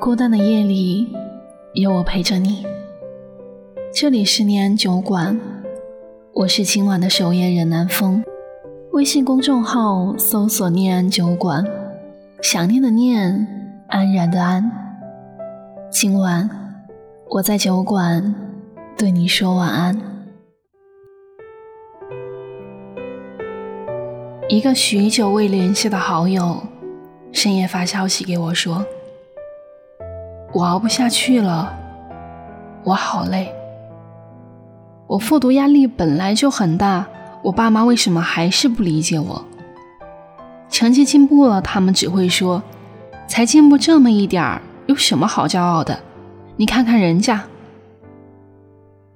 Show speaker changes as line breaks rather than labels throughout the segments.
孤单的夜里，有我陪着你。这里是念安酒馆，我是今晚的守夜人南风。微信公众号搜索“念安酒馆”，想念的念，安然的安。今晚我在酒馆对你说晚安。一个许久未联系的好友，深夜发消息给我说。我熬不下去了，我好累。我复读压力本来就很大，我爸妈为什么还是不理解我？成绩进步了，他们只会说：“才进步这么一点儿，有什么好骄傲的？你看看人家。”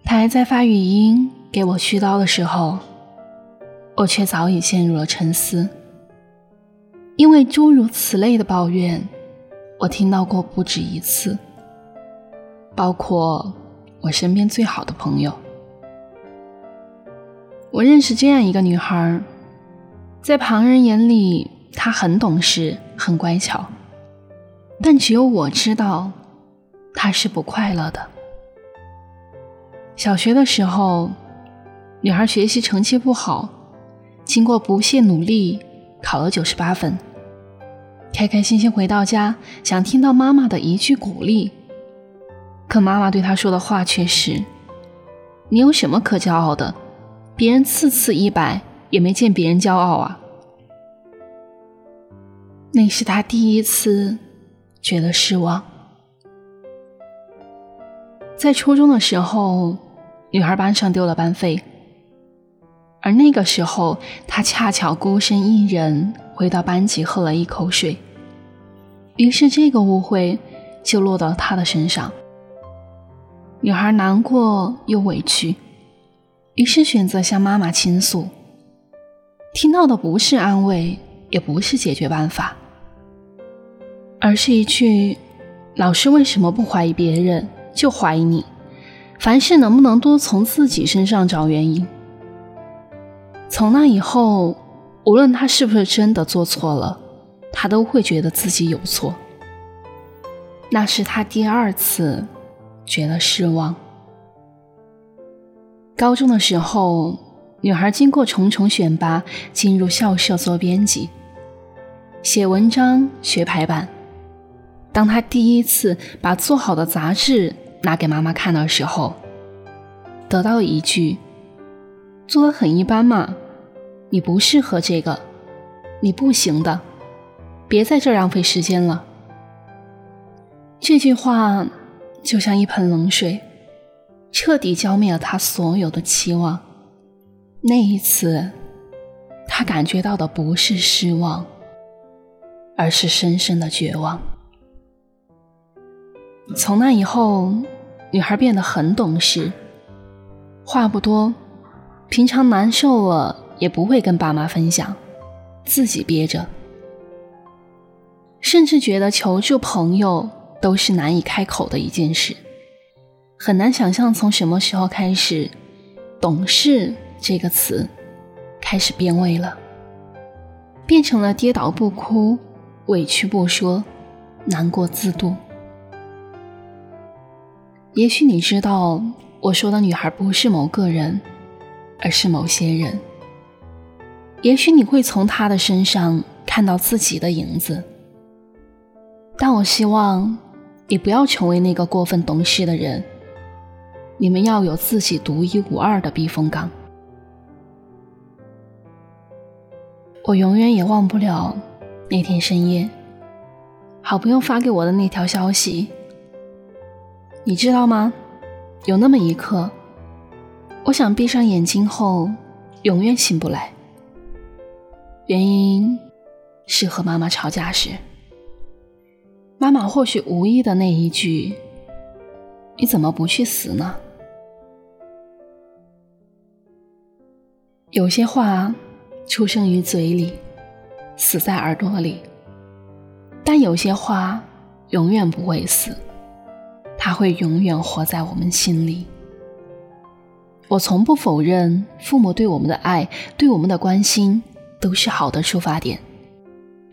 他还在发语音给我絮叨的时候，我却早已陷入了沉思，因为诸如此类的抱怨。我听到过不止一次，包括我身边最好的朋友。我认识这样一个女孩，在旁人眼里，她很懂事、很乖巧，但只有我知道，她是不快乐的。小学的时候，女孩学习成绩不好，经过不懈努力，考了九十八分。开开心心回到家，想听到妈妈的一句鼓励，可妈妈对他说的话却是：“你有什么可骄傲的？别人次次一百，也没见别人骄傲啊。”那是他第一次觉得失望。在初中的时候，女孩班上丢了班费，而那个时候，她恰巧孤身一人。回到班级，喝了一口水，于是这个误会就落到他的身上。女孩难过又委屈，于是选择向妈妈倾诉。听到的不是安慰，也不是解决办法，而是一句：“老师为什么不怀疑别人，就怀疑你？凡事能不能多从自己身上找原因？”从那以后。无论他是不是真的做错了，他都会觉得自己有错。那是他第二次觉得失望。高中的时候，女孩经过重重选拔，进入校社做编辑，写文章、学排版。当她第一次把做好的杂志拿给妈妈看的时候，得到一句：“做的很一般嘛。”你不适合这个，你不行的，别在这浪费时间了。这句话就像一盆冷水，彻底浇灭了他所有的期望。那一次，他感觉到的不是失望，而是深深的绝望。从那以后，女孩变得很懂事，话不多，平常难受了。也不会跟爸妈分享，自己憋着，甚至觉得求助朋友都是难以开口的一件事。很难想象从什么时候开始，“懂事”这个词开始变味了，变成了跌倒不哭、委屈不说、难过自度。也许你知道，我说的女孩不是某个人，而是某些人。也许你会从他的身上看到自己的影子，但我希望你不要成为那个过分懂事的人。你们要有自己独一无二的避风港。我永远也忘不了那天深夜，好朋友发给我的那条消息。你知道吗？有那么一刻，我想闭上眼睛后永远醒不来。原因是和妈妈吵架时，妈妈或许无意的那一句：“你怎么不去死呢？”有些话出生于嘴里，死在耳朵里；但有些话永远不会死，它会永远活在我们心里。我从不否认父母对我们的爱，对我们的关心。都是好的出发点，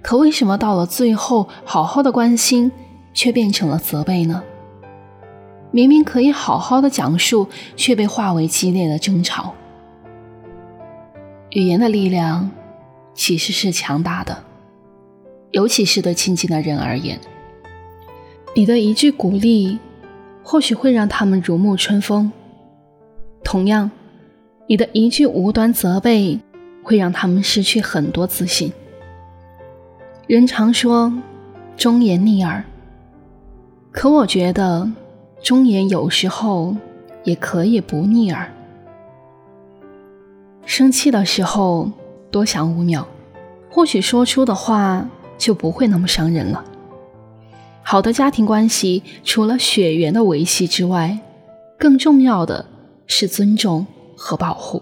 可为什么到了最后，好好的关心却变成了责备呢？明明可以好好的讲述，却被化为激烈的争吵。语言的力量其实是强大的，尤其是对亲近的人而言。你的一句鼓励，或许会让他们如沐春风；同样，你的一句无端责备，会让他们失去很多自信。人常说忠言逆耳，可我觉得忠言有时候也可以不逆耳。生气的时候多想五秒，或许说出的话就不会那么伤人了。好的家庭关系，除了血缘的维系之外，更重要的是尊重和保护。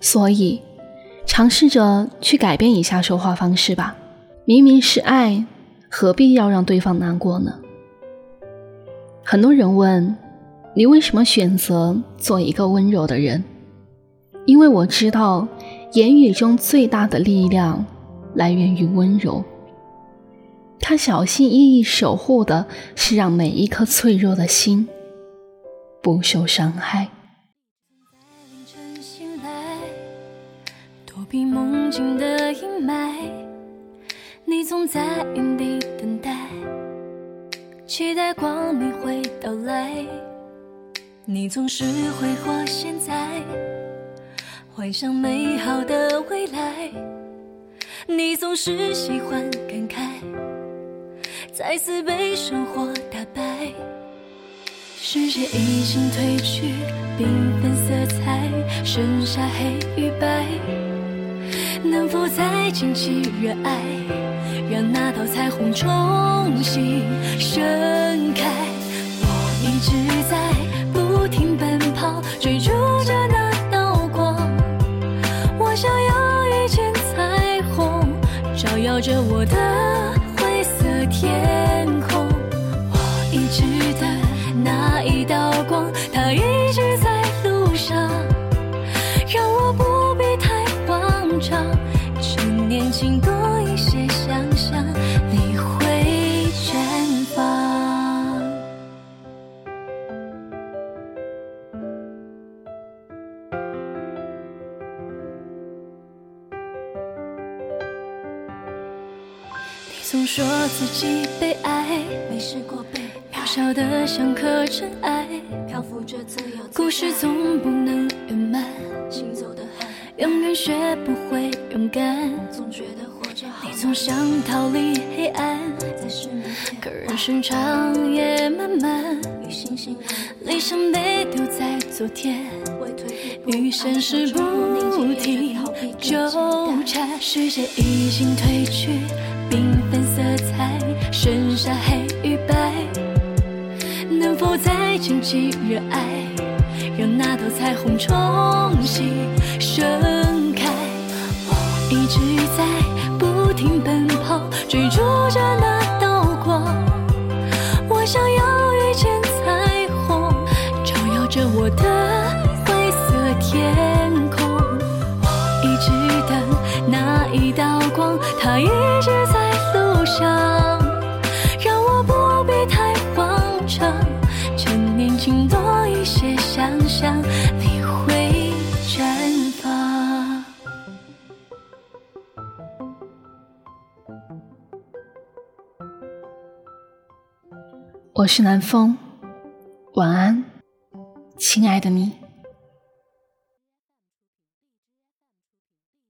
所以。尝试着去改变一下说话方式吧。明明是爱，何必要让对方难过呢？很多人问你为什么选择做一个温柔的人？因为我知道，言语中最大的力量来源于温柔。他小心翼翼守护的是让每一颗脆弱的心不受伤害。
躲避梦境的阴霾，你总在原地等待，期待光明会到来。你总是挥霍现在，幻想美好的未来。你总是喜欢感慨，再次被生活打败。世界已经褪去缤纷色彩，剩下黑与白。能否再捡起热爱，让那道彩虹重新盛开？我一直在不停奔跑，追逐着那道光。我想要遇见彩虹，照耀着我的灰色天说自己被爱，没试过被渺小的像颗尘埃，漂浮着自由。故事总不能圆满，行走的。永远学不会勇敢，总觉得活着好。你总想逃离黑暗，可人生长夜漫漫，理想被丢在昨天，与现实不停纠缠。世界已经褪去缤纷色彩，剩下黑与白。能否再捡起热爱？让那道彩虹重新盛开。我一直在不停奔跑，追逐着那道光。我想要遇见彩虹，照耀着我的灰色天想你会绽放。
我是南风，晚安，亲爱的你。